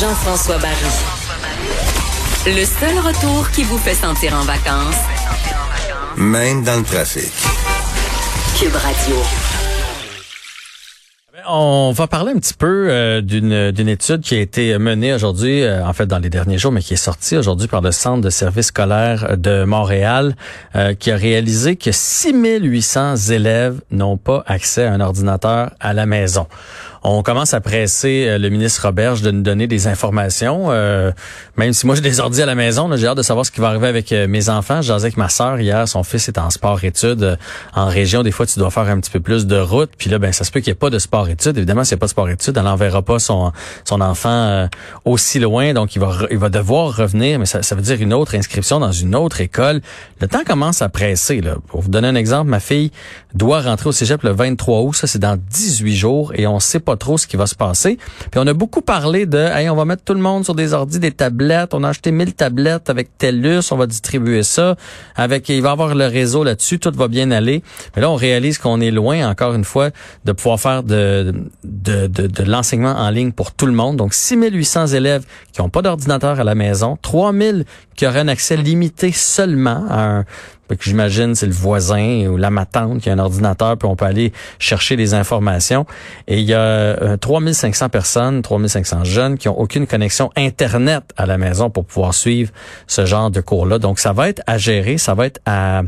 Jean-François Barry. Le seul retour qui vous fait sentir en vacances, Même dans le trafic. Cube Radio. On va parler un petit peu euh, d'une d'une étude qui a été menée aujourd'hui, euh, en fait dans les derniers jours, mais qui est sortie aujourd'hui par le Centre de services scolaires de Montréal, euh, qui a réalisé que 6800 élèves n'ont pas accès à un ordinateur à la maison. On commence à presser euh, le ministre Roberge de nous donner des informations. euh, même si moi j'ai des ordi à la maison, j'ai hâte de savoir ce qui va arriver avec euh, mes enfants. Jasais avec ma sœur hier, son fils est en sport-études euh, en région. Des fois, tu dois faire un petit peu plus de route. Puis là, ben ça se peut qu'il n'y ait pas de sport-études. Évidemment, a pas de sport-études, elle n'enverra pas son son enfant aussi loin. Donc, il va il va devoir revenir. Mais ça, ça veut dire une autre inscription dans une autre école. Le temps commence à presser. Là. Pour vous donner un exemple, ma fille doit rentrer au cégep le 23 août. Ça, c'est dans 18 jours. Et on sait pas trop ce qui va se passer. Puis on a beaucoup parlé de, hey, on va mettre tout le monde sur des ordis, des tablettes. On a acheté 1000 tablettes avec TELUS. On va distribuer ça. Avec, il va y avoir le réseau là-dessus. Tout va bien aller. Mais là, on réalise qu'on est loin, encore une fois, de pouvoir faire de, de, de, de l'enseignement en ligne pour tout le monde. Donc, 6800 élèves qui n'ont pas d'ordinateur à la maison. 3000 qui auraient un accès limité seulement à un, j'imagine c'est le voisin ou la matante qui a un ordinateur, puis on peut aller chercher des informations. Et il y a euh, 3500 personnes, 3500 jeunes qui ont aucune connexion Internet à la maison pour pouvoir suivre ce genre de cours-là. Donc, ça va être à gérer, ça va être à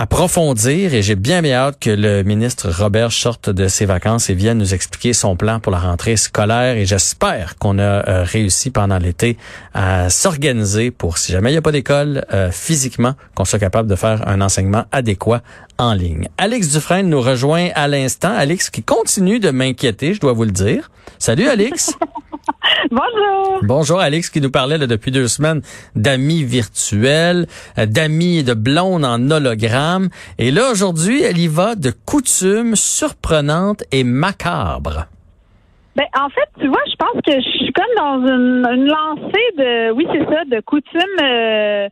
approfondir et j'ai bien bien hâte que le ministre Robert sorte de ses vacances et vienne nous expliquer son plan pour la rentrée scolaire et j'espère qu'on a euh, réussi pendant l'été à s'organiser pour si jamais il n'y a pas d'école euh, physiquement qu'on soit capable de faire un enseignement adéquat en ligne. Alex Dufresne nous rejoint à l'instant. Alex qui continue de m'inquiéter, je dois vous le dire. Salut Alex. Bonjour. Bonjour Alex qui nous parlait là, depuis deux semaines d'amis virtuels, euh, d'amis de blondes en hologramme. Et là, aujourd'hui, elle y va de coutumes surprenantes et macabres. Ben, en fait, tu vois, je pense que je suis comme dans une, une lancée de, oui, c'est ça, de coutumes, euh,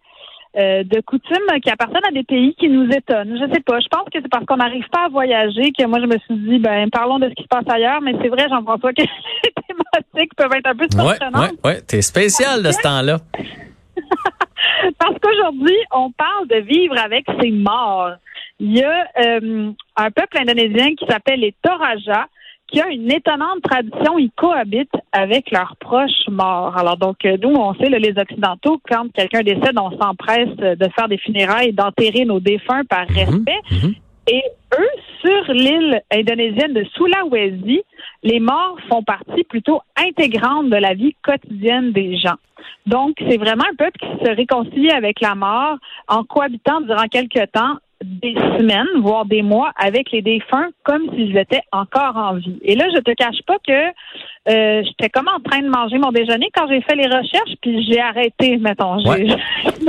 euh, de coutumes qui appartiennent à des pays qui nous étonnent. Je sais pas. Je pense que c'est parce qu'on n'arrive pas à voyager que moi, je me suis dit, ben, parlons de ce qui se passe ailleurs. Mais c'est vrai, Jean-François, que thématiques peuvent être un peu surprenantes. ouais. T'es spécial de ce temps-là. Parce qu'aujourd'hui, on parle de vivre avec ses morts. Il y a euh, un peuple indonésien qui s'appelle les Toraja qui a une étonnante tradition. Ils cohabitent avec leurs proches morts. Alors donc, euh, nous, on sait, là, les Occidentaux, quand quelqu'un décède, on s'empresse de faire des funérailles, d'enterrer nos défunts par respect. mhm. Et eux, sur l'île indonésienne de Sulawesi, les morts font partie plutôt intégrante de la vie quotidienne des gens. Donc, c'est vraiment un peuple qui se réconcilie avec la mort en cohabitant durant quelques temps des semaines, voire des mois, avec les défunts comme s'ils étaient encore en vie. Et là, je te cache pas que euh, j'étais comme en train de manger mon déjeuner quand j'ai fait les recherches, puis j'ai arrêté, mettons. Ouais.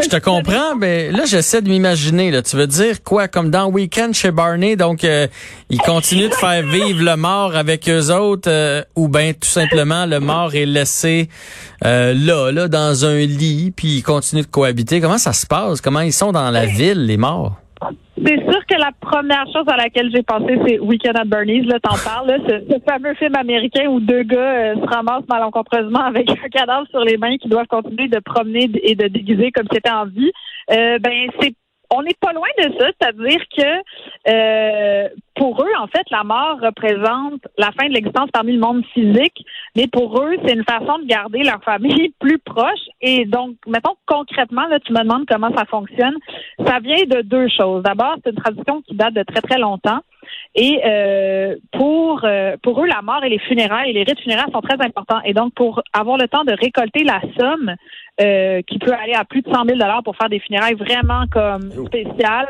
Je te comprends, mais là, j'essaie de m'imaginer. Là, Tu veux dire quoi? Comme dans Weekend chez Barney, donc euh, ils continuent de faire vivre le mort avec eux autres, euh, ou bien tout simplement le mort est laissé euh, là, là, dans un lit, puis ils continuent de cohabiter. Comment ça se passe? Comment ils sont dans la ville, les morts? C'est sûr que la première chose à laquelle j'ai pensé, c'est Weekend at Bernie's. Là, t'en parles, là, ce, fameux film américain où deux gars euh, se ramassent malencontreusement avec un cadavre sur les mains qui doivent continuer de promener et de déguiser comme c'était en vie. Euh, ben, c'est on n'est pas loin de ça, c'est-à-dire que euh, pour eux, en fait, la mort représente la fin de l'existence parmi le monde physique, mais pour eux, c'est une façon de garder leur famille plus proche. Et donc, mettons concrètement, là, tu me demandes comment ça fonctionne. Ça vient de deux choses. D'abord, c'est une tradition qui date de très très longtemps. Et euh, pour euh, pour eux, la mort et les funérailles, et les rites funéraires sont très importants. Et donc, pour avoir le temps de récolter la somme euh, qui peut aller à plus de 100 000 dollars pour faire des funérailles vraiment comme spéciales,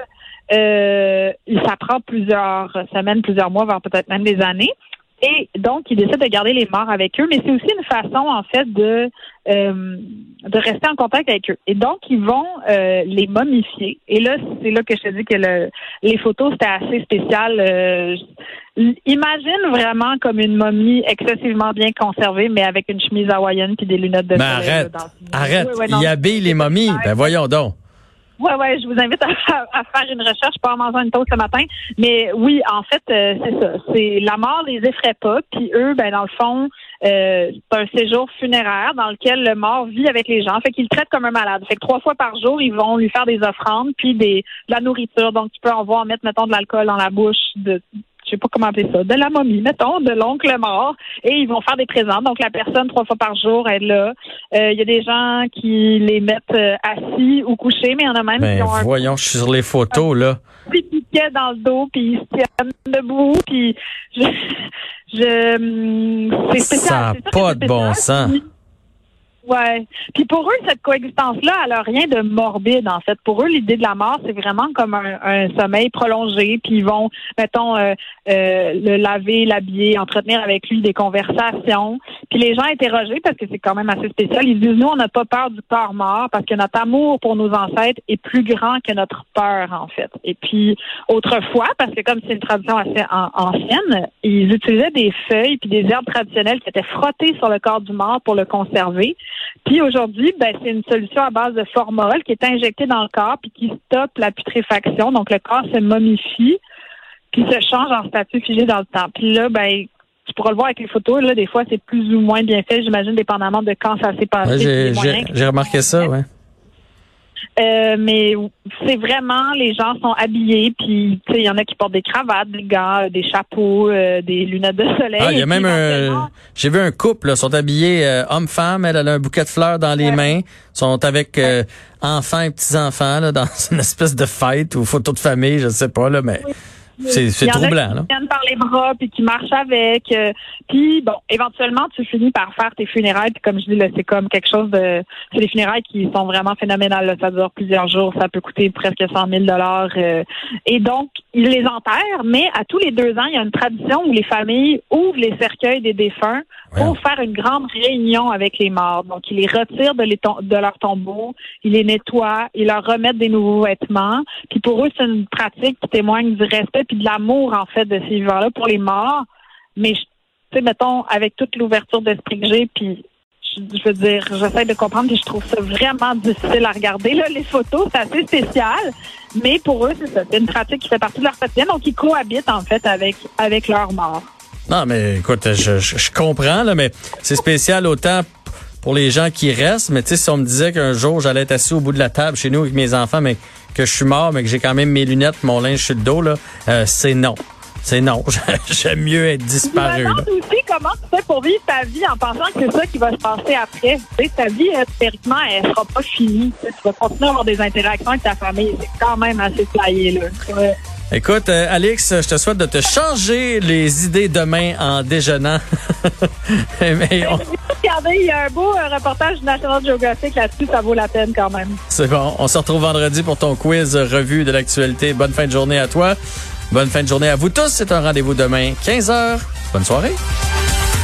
euh, ça prend plusieurs semaines, plusieurs mois, voire peut-être même des années. Et donc, ils décident de garder les morts avec eux, mais c'est aussi une façon, en fait, de euh, de rester en contact avec eux. Et donc, ils vont euh, les momifier. Et là, c'est là que je te dis que le, les photos, c'était assez spécial. Euh, imagine vraiment comme une momie excessivement bien conservée, mais avec une chemise hawaïenne puis des lunettes de Ben soleil. arrête, dans- arrête. Oui, oui, non. Il habille les momies. Ben voyons donc. Ouais, ouais, je vous invite à, à faire une recherche, pas en mangeant une toast ce matin. Mais oui, en fait, euh, c'est ça. C'est la mort les effraie pas, puis eux, ben dans le fond, euh, c'est un séjour funéraire dans lequel le mort vit avec les gens. Fait qu'ils le traitent comme un malade. Fait que trois fois par jour, ils vont lui faire des offrandes, puis des de la nourriture. Donc tu peux en voir mettre, mettons, de l'alcool dans la bouche de je sais pas comment appeler ça, de la momie, mettons, de l'oncle mort, et ils vont faire des présents. Donc, la personne, trois fois par jour, elle est là. Euh, Il y a des gens qui les mettent euh, assis ou couchés, mais il y en a même qui Ben ont un voyons, je suis sur les photos là. petit piquet dans le dos, puis ils se tiennent debout, puis je... je hum, c'est spécial. Ça a c'est sûr pas de bon sens. puis- Ouais. Puis pour eux, cette coexistence-là, elle a rien de morbide, en fait. Pour eux, l'idée de la mort, c'est vraiment comme un, sommeil prolongé. Puis ils vont, mettons, euh, euh, le laver, l'habiller, entretenir avec lui des conversations. Puis les gens interrogés, parce que c'est quand même assez spécial, ils disent, nous, on n'a pas peur du corps mort parce que notre amour pour nos ancêtres est plus grand que notre peur, en fait. Et puis, autrefois, parce que comme c'est une tradition assez an- ancienne, ils utilisaient des feuilles puis des herbes traditionnelles qui étaient frottées sur le corps du mort pour le conserver. Puis aujourd'hui, ben, c'est une solution à base de formol qui est injectée dans le corps puis qui stoppe la putréfaction. Donc, le corps se momifie puis se change en statut figé dans le temps. Puis là, ben, tu pourras le voir avec les photos. Là, des fois, c'est plus ou moins bien fait, j'imagine, dépendamment de quand ça s'est passé. Ouais, j'ai remarqué ça, ouais. Euh, mais c'est vraiment, les gens sont habillés, puis tu sais, il y en a qui portent des cravates, des gants, euh, des chapeaux, euh, des lunettes de soleil. Ah, il y a même un. J'ai vu un couple, là, sont habillés euh, homme-femme. Elle, elle a un bouquet de fleurs dans les mains. Sont avec euh, enfants et petits-enfants là, dans une espèce de fête ou photo de famille, je sais pas, là, mais c'est c'est troublant. qui Là. tiennent par les bras puis qui marchent avec. euh, puis bon, éventuellement tu finis par faire tes funérailles. Puis comme je dis là, c'est comme quelque chose de, c'est des funérailles qui sont vraiment phénoménales. Là. Ça dure plusieurs jours, ça peut coûter presque 100 000 dollars. et donc ils les enterrent, mais à tous les deux ans, il y a une tradition où les familles ouvrent les cercueils des défunts pour faire une grande réunion avec les morts. Donc ils les retirent de, les tom- de leur tombeau, ils les nettoient, ils leur remettent des nouveaux vêtements. Puis pour eux, c'est une pratique qui témoigne du respect puis de l'amour, en fait, de ces vivants-là pour les morts. Mais, tu sais, mettons, avec toute l'ouverture d'esprit que j'ai, puis je, veux dire, j'essaie de comprendre, puis je trouve ça vraiment difficile à regarder. Là, les photos, c'est assez spécial. Mais pour eux, c'est ça. C'est une pratique qui fait partie de leur quotidien, donc ils cohabitent, en fait, avec, avec leur mort. Non, mais écoute, je, je, comprends, mais c'est spécial autant pour les gens qui restent. Mais tu sais, si on me disait qu'un jour j'allais être assis au bout de la table chez nous avec mes enfants, mais que je suis mort, mais que j'ai quand même mes lunettes, mon linge sur le dos, là, euh, c'est non. C'est non. J'aime mieux être Je me disparu. demande aussi comment tu fais pour vivre ta vie en pensant que c'est ça qui va se passer après? Tu sais, ta vie, euh, théoriquement, elle sera pas finie. Tu vas continuer à avoir des interactions avec ta famille. C'est quand même assez flyé, là. Ouais. Écoute, euh, Alex, je te souhaite de te changer les idées demain en déjeunant. Mais on- Regardez, il y a un beau euh, reportage du National Geographic là-dessus, ça vaut la peine quand même. c'est bon. On se retrouve vendredi pour ton quiz revue de l'actualité. Bonne fin de journée à toi. Bonne fin de journée à vous tous. C'est un rendez-vous demain, 15h. Bonne soirée.